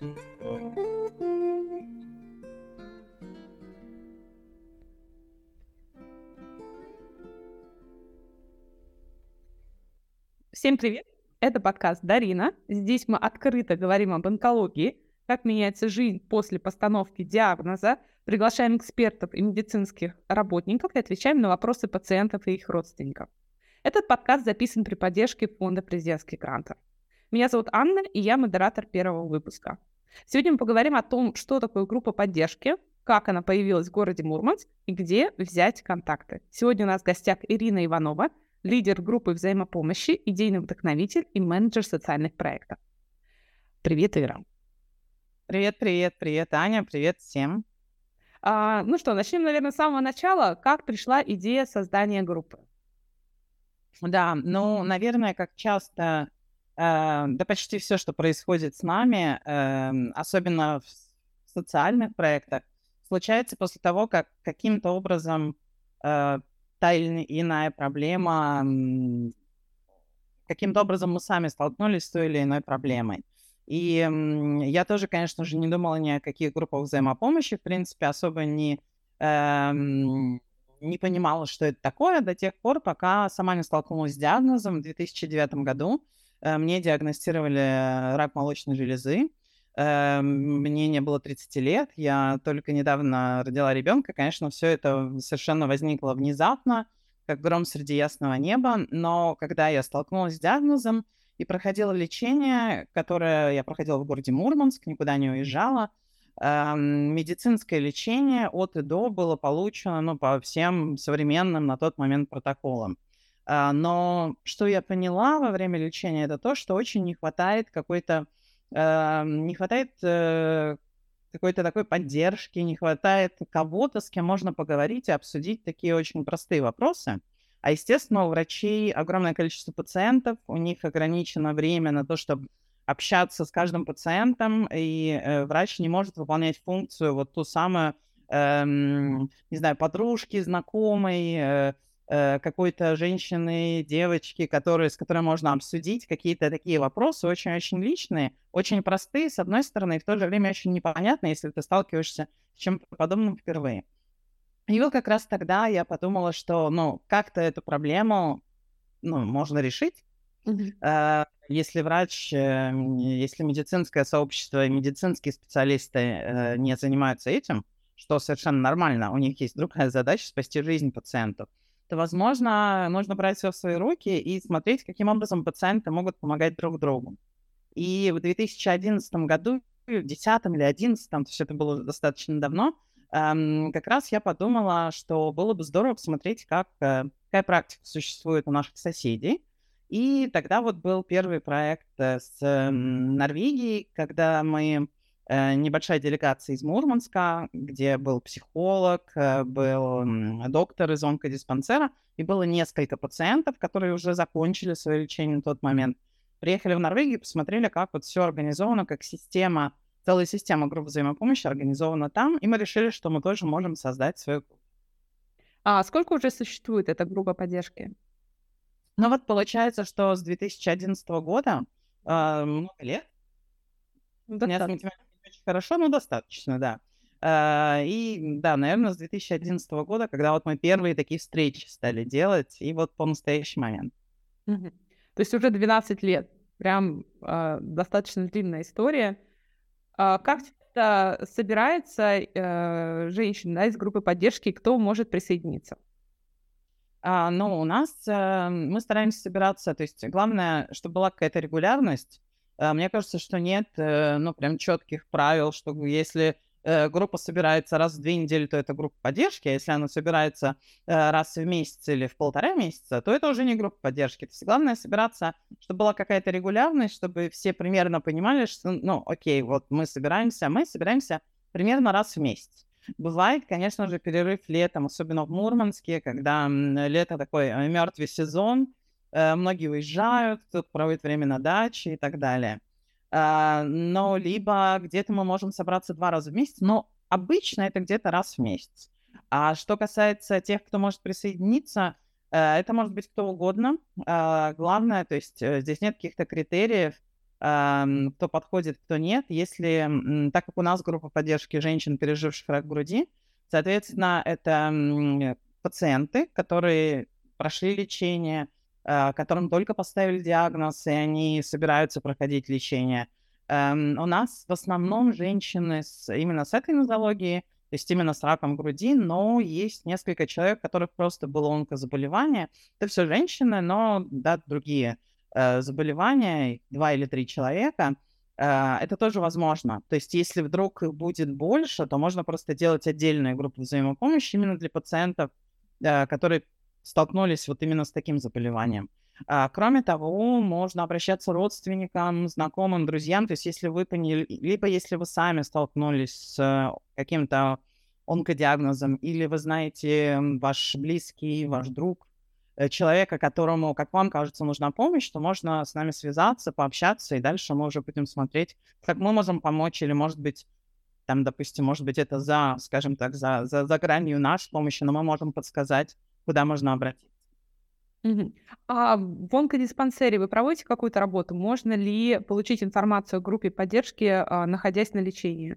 Всем привет! Это подкаст Дарина. Здесь мы открыто говорим об онкологии, как меняется жизнь после постановки диагноза, приглашаем экспертов и медицинских работников и отвечаем на вопросы пациентов и их родственников. Этот подкаст записан при поддержке Фонда президентских грантов. Меня зовут Анна, и я модератор первого выпуска. Сегодня мы поговорим о том, что такое группа поддержки, как она появилась в городе Мурманск и где взять контакты. Сегодня у нас в гостях Ирина Иванова, лидер группы взаимопомощи, идейный вдохновитель и менеджер социальных проектов. Привет, Ира. Привет, привет, привет, Аня, привет всем. А, ну что, начнем, наверное, с самого начала. Как пришла идея создания группы? Да, ну, наверное, как часто, да почти все, что происходит с нами, э, особенно в социальных проектах, случается после того, как каким-то образом э, та или иная проблема, каким-то образом мы сами столкнулись с той или иной проблемой. И я тоже, конечно же, не думала ни о каких группах взаимопомощи, в принципе, особо не, э, не понимала, что это такое до тех пор, пока сама не столкнулась с диагнозом в 2009 году. Э, мне диагностировали рак молочной железы. Э, мне не было 30 лет, я только недавно родила ребенка. Конечно, все это совершенно возникло внезапно, как гром среди ясного неба. Но когда я столкнулась с диагнозом, и проходила лечение, которое я проходила в городе Мурманск, никуда не уезжала. Медицинское лечение от и до было получено ну, по всем современным на тот момент протоколам. А, но что я поняла во время лечения, это то, что очень не хватает какой-то, не хватает э, какой-то такой поддержки, не хватает кого-то, с кем можно поговорить и обсудить такие очень простые вопросы. А, естественно, у врачей огромное количество пациентов, у них ограничено время на то, чтобы общаться с каждым пациентом, и э, врач не может выполнять функцию вот ту самую, э, не знаю, подружки, знакомой, э, какой-то женщины, девочки, которые, с которой можно обсудить какие-то такие вопросы, очень-очень личные, очень простые, с одной стороны, и в то же время очень непонятные, если ты сталкиваешься с чем-то подобным впервые. И вот как раз тогда я подумала, что, ну, как-то эту проблему, ну, можно решить. Mm-hmm. Если врач, э, если медицинское сообщество и медицинские специалисты э, не занимаются этим, что совершенно нормально, у них есть другая задача спасти жизнь пациенту, то, возможно, нужно брать все в свои руки и смотреть, каким образом пациенты могут помогать друг другу. И в 2011 году, в 2010 или 2011, то есть это было достаточно давно, эм, как раз я подумала, что было бы здорово посмотреть, как, э, какая практика существует у наших соседей. И тогда вот был первый проект э, с э, Норвегией, когда мы небольшая делегация из Мурманска, где был психолог, э, был доктор из онкодиспансера, и было несколько пациентов, которые уже закончили свое лечение на тот момент. Приехали в Норвегию, посмотрели, как вот все организовано, как система целая система групп взаимопомощи организована там, и мы решили, что мы тоже можем создать свою группу. А сколько уже существует эта группа поддержки? Ну вот получается, что с 2011 года э, много лет. Достаточно. Не очень хорошо, но достаточно, да. Uh, и да, наверное, с 2011 года, когда вот мы первые такие встречи стали делать, и вот по настоящий момент. То есть уже 12 лет. Прям uh, достаточно длинная история. А, как часто собирается э, да, из группы поддержки, кто может присоединиться? А, ну, у нас э, мы стараемся собираться, то есть главное, чтобы была какая-то регулярность. Э, мне кажется, что нет, э, ну, прям четких правил, что если э, группа собирается раз в две недели, то это группа поддержки, а если она собирается раз в месяц или в полтора месяца, то это уже не группа поддержки. То есть главное собираться, чтобы была какая-то регулярность, чтобы все примерно понимали, что, ну, окей, вот мы собираемся, мы собираемся примерно раз в месяц. Бывает, конечно же, перерыв летом, особенно в Мурманске, когда лето такой мертвый сезон, многие уезжают, кто-то проводит время на даче и так далее. А, но либо где-то мы можем собраться два раза в месяц, но обычно это где-то раз в месяц. А что касается тех, кто может присоединиться, э, это может быть кто угодно. А, главное, то есть э, здесь нет каких-то критериев. кто подходит, кто нет. Если, так как у нас группа поддержки женщин, переживших рак груди, соответственно, это пациенты, которые прошли лечение, которым только поставили диагноз, и они собираются проходить лечение. Эм, у нас в основном женщины с, именно с этой нозологией, то есть именно с раком груди, но есть несколько человек, у которых просто было онкозаболевание. Это все женщины, но да, другие э, заболевания, два или три человека, э, это тоже возможно. То есть если вдруг их будет больше, то можно просто делать отдельные группы взаимопомощи именно для пациентов, э, которые столкнулись вот именно с таким заболеванием. А, кроме того, можно обращаться родственникам, знакомым, друзьям. То есть, если вы поняли, либо если вы сами столкнулись с каким-то онкодиагнозом, или вы знаете ваш близкий, ваш друг, э, человека, которому, как вам кажется, нужна помощь, то можно с нами связаться, пообщаться, и дальше мы уже будем смотреть, как мы можем помочь, или, может быть, там, допустим, может быть, это за, скажем так, за, за, за гранью нашей помощи, но мы можем подсказать, куда можно обратиться. А в онкодиспансере вы проводите какую-то работу? Можно ли получить информацию о группе поддержки, а, находясь на лечении?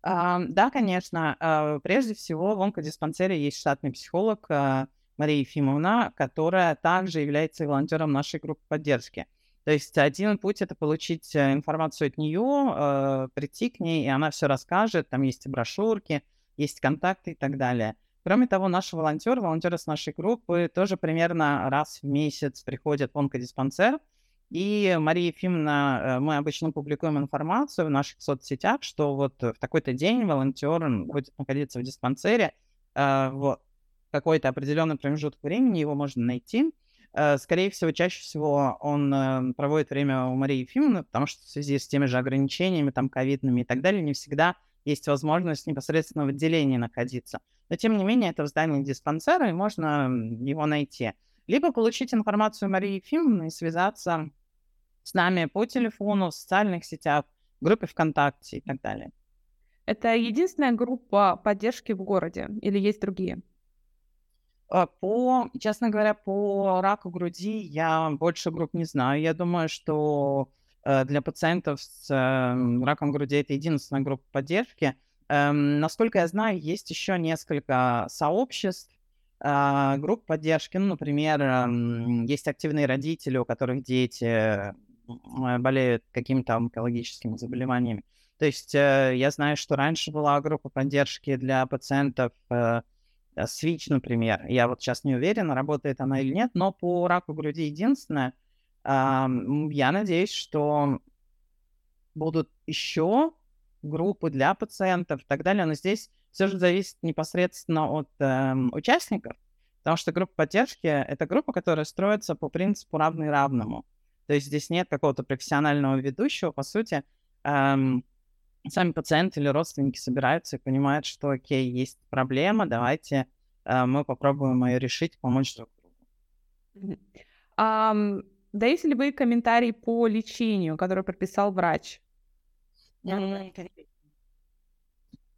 А, да, конечно. А, прежде всего, в онкодиспансере есть штатный психолог а, Мария Ефимовна, которая также является волонтером нашей группы поддержки. То есть один путь это получить э, информацию от нее, прийти к ней, и она все расскажет. Там есть и брошюрки, есть контакты и так далее. Кроме того, наши волонтеры, волонтеры с нашей группы тоже примерно раз в месяц приходят в онкодиспансер. И Мария Ефимовна, э, мы обычно публикуем информацию в наших соцсетях, что вот в такой-то день волонтер будет находиться в диспансере э, в какой-то определенный промежуток времени, его можно найти. Э, скорее всего, чаще всего он проводит время у Марии Ефимовны, потому что в связи с теми же ограничениями, там, ковидными и так далее, не всегда есть возможность непосредственно в отделении находиться. Но, тем не менее, это в здании диспансера, и можно его найти. Либо получить информацию Марии Ефимовны и связаться с нами по телефону, в социальных сетях, в группе ВКонтакте и так далее. Это единственная группа поддержки в городе или есть другие? А, по, честно говоря, по раку груди я больше групп не знаю. Я думаю, что э, для пациентов с э, раком груди это единственная группа поддержки. Эм, насколько я знаю, есть еще несколько сообществ, э, групп поддержки. Ну, например, э, есть активные родители, у которых дети э, болеют какими-то онкологическими заболеваниями. То есть э, я знаю, что раньше была группа поддержки для пациентов э, с ВИЧ, например. Я вот сейчас не уверен, работает она или нет, но по раку груди единственное. Э, я надеюсь, что будут еще группы для пациентов и так далее, но здесь все же зависит непосредственно от э, участников, потому что группа поддержки — это группа, которая строится по принципу равный равному. То есть здесь нет какого-то профессионального ведущего, по сути, эм, сами пациенты или родственники собираются и понимают, что, окей, есть проблема, давайте э, мы попробуем ее решить, помочь друг другу. Um, даете ли вы комментарий по лечению, который прописал врач?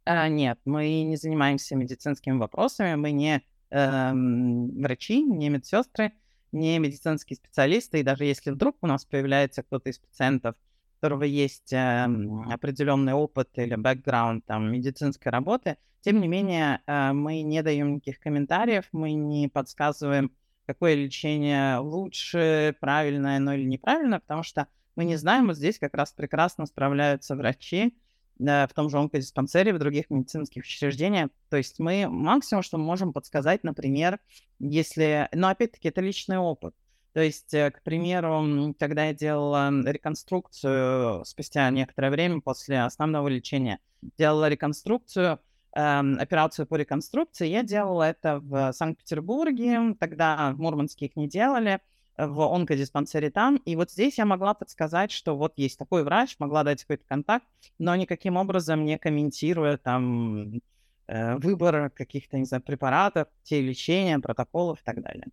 А, нет, мы не занимаемся медицинскими вопросами, мы не эм, врачи, не медсестры, не медицинские специалисты, и даже если вдруг у нас появляется кто-то из пациентов, у которого есть э, определенный опыт или бэкграунд там, медицинской работы, тем не менее э, мы не даем никаких комментариев, мы не подсказываем, какое лечение лучше, правильное оно или неправильное, потому что мы не знаем, вот здесь как раз прекрасно справляются врачи э, в том же онкодиспансере, в других медицинских учреждениях. То есть мы максимум, что мы можем подсказать, например, если... Но опять-таки это личный опыт. То есть, э, к примеру, когда я делала реконструкцию спустя некоторое время после основного лечения, делала реконструкцию, эм, операцию по реконструкции, я делала это в Санкт-Петербурге, тогда в Мурманске их не делали, в онкодиспансере там. И вот здесь я могла подсказать, что вот есть такой врач, могла дать какой-то контакт, но никаким образом не комментируя там э, выбор каких-то, не знаю, препаратов, те лечения, протоколов и так далее.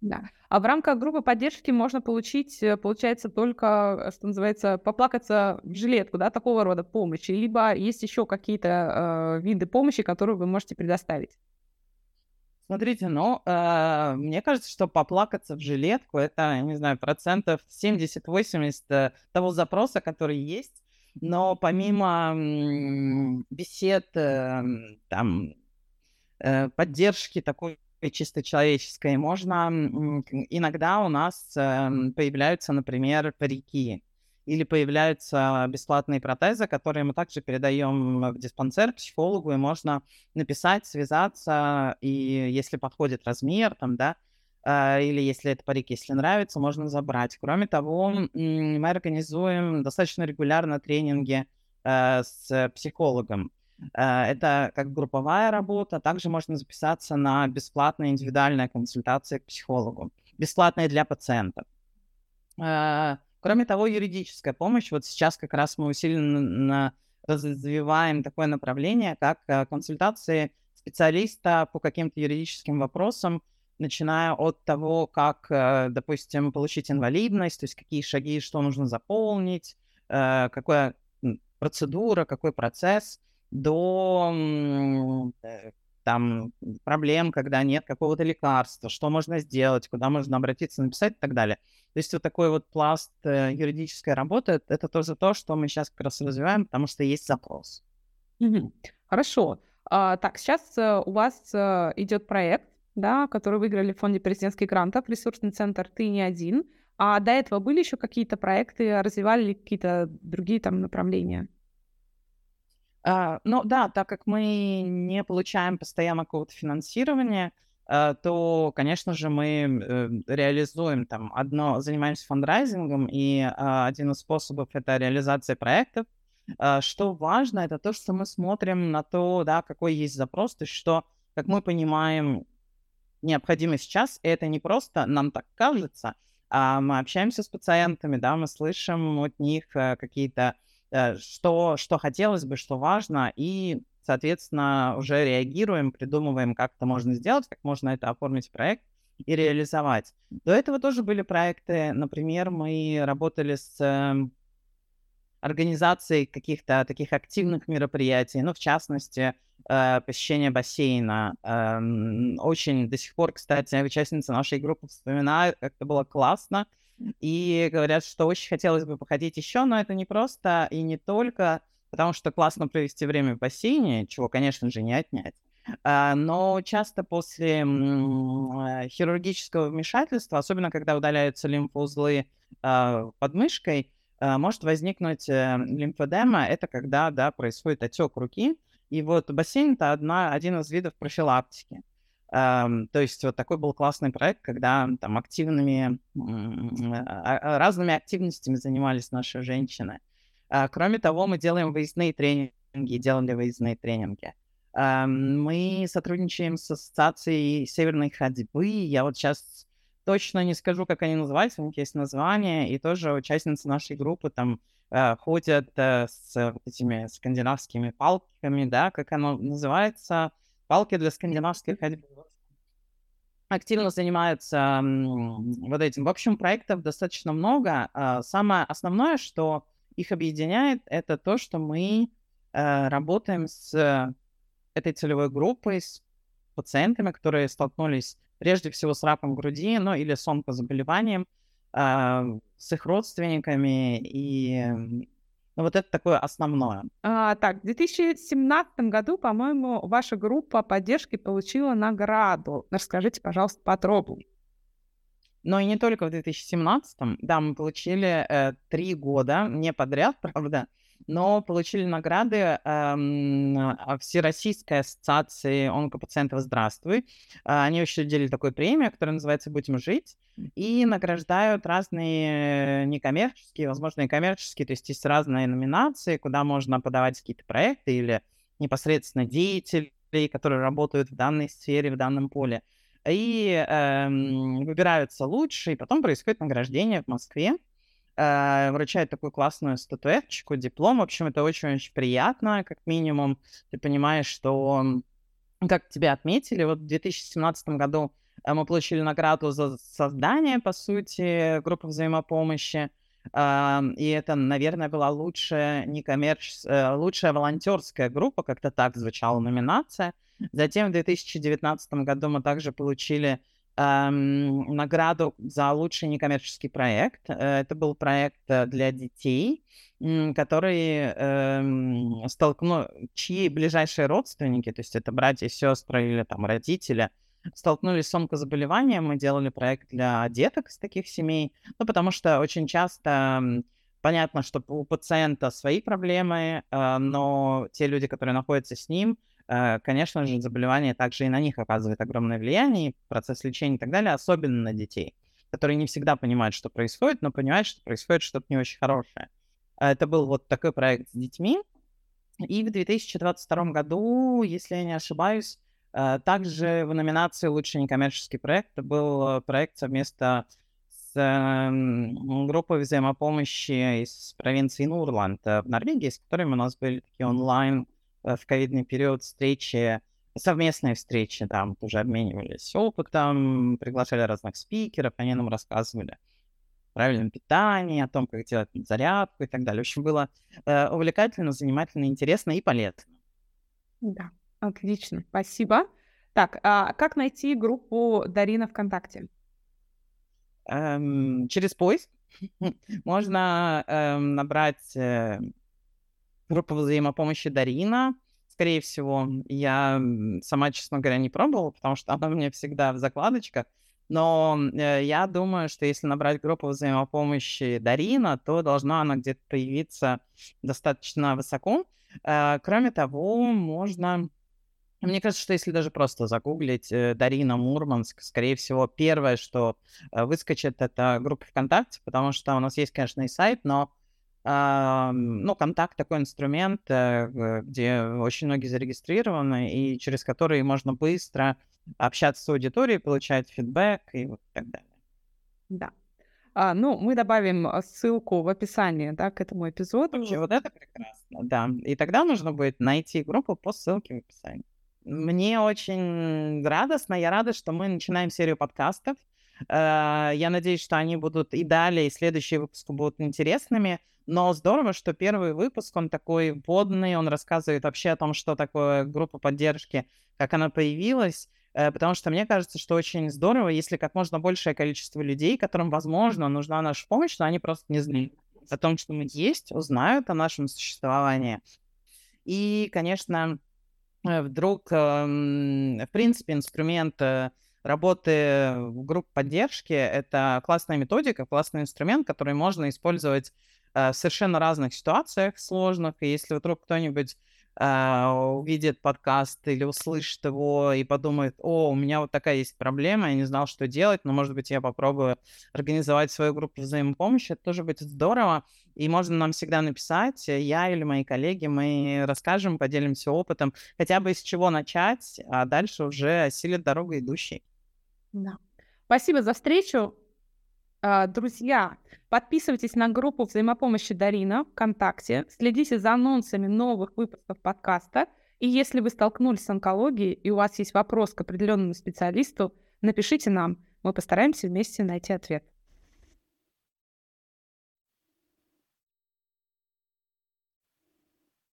Да. А в рамках группы поддержки можно получить, э, получается, только, что называется, поплакаться в жилетку, да, такого рода помощи, либо есть еще какие-то э, виды помощи, которые вы можете предоставить? Смотрите, ну, э, мне кажется, что поплакаться в жилетку это, не знаю, процентов 70-80 э, того запроса, который есть. Но помимо бесед, э, там, э, поддержки такой чисто человеческой, можно иногда у нас э, появляются, например, парики или появляются бесплатные протезы, которые мы также передаем в диспансер психологу, и можно написать, связаться, и если подходит размер, там, да, э, или если это парик, если нравится, можно забрать. Кроме того, мы организуем достаточно регулярно тренинги э, с психологом. Э, это как групповая работа. Также можно записаться на бесплатные индивидуальные консультации к психологу. Бесплатные для пациентов. Кроме того, юридическая помощь. Вот сейчас как раз мы усиленно развиваем такое направление, как э, консультации специалиста по каким-то юридическим вопросам, начиная от того, как, э, допустим, получить инвалидность, то есть какие шаги, что нужно заполнить, э, какая процедура, какой процесс, до там проблем, когда нет какого-то лекарства, что можно сделать, куда можно обратиться, написать и так далее. То есть вот такой вот пласт э, юридической работы, это тоже то, что мы сейчас как раз развиваем, потому что есть запрос. Угу. Хорошо. А, так, сейчас э, у вас э, идет проект, да, который выиграли в фонде президентских грантов, ресурсный центр «Ты не один». А до этого были еще какие-то проекты, развивали какие-то другие там направления? Ну да, так как мы не получаем постоянно какого-то финансирования, а, то, конечно же, мы э, реализуем там одно, занимаемся фандрайзингом, и а, один из способов это реализация проектов. Что важно, это то, что мы смотрим на то, да, какой есть запрос, то есть что, как мы понимаем, необходимо сейчас, и это не просто нам так кажется, а мы общаемся с пациентами, да, мы слышим от них э, какие-то что, что хотелось бы, что важно, и, соответственно, уже реагируем, придумываем, как это можно сделать, как можно это оформить проект и реализовать. До этого тоже были проекты, например, мы работали с эм, организацией каких-то таких активных мероприятий, ну, в частности, э, посещение бассейна. Э, очень до сих пор, кстати, участницы нашей группы вспоминают, как это было классно, и говорят, что очень хотелось бы походить еще, но это не просто и не только потому, что классно провести время в бассейне, чего, конечно же, не отнять. А, но часто после э, хирургического вмешательства, особенно когда удаляются лимфоузлы а, под мышкой, а, может возникнуть э, лимфодема. Это когда да, происходит отек руки. И вот бассейн — это одна, один из видов профилактики. То есть вот такой был классный проект, когда там активными, uh, разными активностями занимались наши женщины. Uh, кроме того, мы делаем выездные тренинги, делали выездные тренинги. Мы сотрудничаем с ассоциацией Северной ходьбы. Я вот сейчас точно не скажу, как они называются, у них есть название, и тоже участницы нашей группы там ходят uh, с этими скандинавскими палками, да, как оно называется, палки для скандинавской ходьбы активно занимаются вот этим. В общем, проектов достаточно много. А, самое основное, что их объединяет, это то, что мы э, работаем с этой целевой группой, с пациентами, которые столкнулись прежде всего с раком груди, ну или с онкозаболеванием, а, с их родственниками и ну, вот это такое основное. А, так, в 2017 году, по-моему, ваша группа поддержки получила награду. Расскажите, пожалуйста, подробнее. Но и не только в 2017. Да, мы получили э, три года, не подряд, правда, но получили награды эм, Всероссийской ассоциации онкопациентов «Здравствуй». Э, они учредили такую премию, которая называется «Будем жить», и награждают разные некоммерческие, возможно, и коммерческие, то есть есть разные номинации, куда можно подавать какие-то проекты или непосредственно деятелей, которые работают в данной сфере, в данном поле. И эм, выбираются лучшие, потом происходит награждение в Москве э, вручает такую классную статуэточку, диплом. В общем, это очень-очень приятно, как минимум. Ты понимаешь, что как тебя отметили, вот в 2017 году э, мы получили награду за создание, по сути, группы взаимопомощи. Uh, и это, наверное, была лучшая некоммерческая, uh, лучшая волонтерская группа, как-то так звучала номинация. Затем в 2019 году мы также получили награду за лучший некоммерческий проект. Э, это был проект э, для детей, который эм, столкну... чьи ближайшие родственники, то есть это братья, сестры или там родители, столкнулись с онкозаболеванием. Мы делали проект для деток из таких семей, ну, потому что очень часто понятно, что у пациента свои проблемы, э, но те люди, которые находятся с ним, конечно же, заболевание также и на них оказывает огромное влияние, процесс лечения и так далее, особенно на детей, которые не всегда понимают, что происходит, но понимают, что происходит что-то не очень хорошее. Это был вот такой проект с детьми. И в 2022 году, если я не ошибаюсь, э, также в номинации «Лучший некоммерческий проект» был проект совместно с эм, группой взаимопомощи из провинции Нурланд в Норвегии, с которыми у нас были такие онлайн Э, в ковидный период встречи, совместные встречи, там тоже обменивались опытом, приглашали разных спикеров, они нам рассказывали о правильном питании, о том, как делать зарядку и так далее. В общем, было э, увлекательно, занимательно, интересно и полезно. Да, отлично, спасибо. Так, а как найти группу Дарина ВКонтакте? Эм, через поиск. Можно эм, набрать э, группа взаимопомощи Дарина, скорее всего. Я сама, честно говоря, не пробовала, потому что она у меня всегда в закладочках. Но э, я думаю, что если набрать группу взаимопомощи Дарина, то должна она где-то появиться достаточно высоко. Э, кроме того, можно... Мне кажется, что если даже просто загуглить э, Дарина Мурманск, скорее всего, первое, что э, выскочит, это группа ВКонтакте, потому что у нас есть, конечно, и сайт, но ну, контакт такой инструмент, э, где очень многие зарегистрированы, и через который можно быстро общаться с аудиторией, получать фидбэк и вот так далее. Да. А, ну, мы добавим а, ссылку в описании, да, к этому эпизоду. Вообще, вот это прекрасно, да. И тогда нужно будет найти группу по ссылке в описании. Мне очень радостно, я рада, что мы начинаем серию подкастов. Э, я надеюсь, что они будут и далее, и следующие выпуски будут интересными. Но здорово, что первый выпуск, он такой водный, он рассказывает вообще о том, что такое группа поддержки, как она появилась, э, потому что мне кажется, что очень здорово, если как можно большее количество людей, которым, возможно, нужна наша помощь, но они просто не знают о том, что мы есть, узнают о нашем существовании. И, конечно, э, вдруг, эм, в принципе, инструмент работы в группе поддержки — это классная методика, классный инструмент, который можно использовать Э, в совершенно разных ситуациях сложных, и если вдруг кто-нибудь э, увидит подкаст или услышит его и подумает, о, у меня вот такая есть проблема, я не знал, что делать, но, может быть, я попробую организовать свою группу взаимопомощи, это тоже будет здорово, и можно нам всегда написать, я или мои коллеги, мы расскажем, поделимся опытом, хотя бы из чего начать, а дальше уже осилит дорогу идущий. Да. Спасибо за встречу. А, друзья, подписывайтесь на группу взаимопомощи Дарина ВКонтакте, следите за анонсами новых выпусков подкаста. И если вы столкнулись с онкологией и у вас есть вопрос к определенному специалисту, напишите нам. Мы постараемся вместе найти ответ.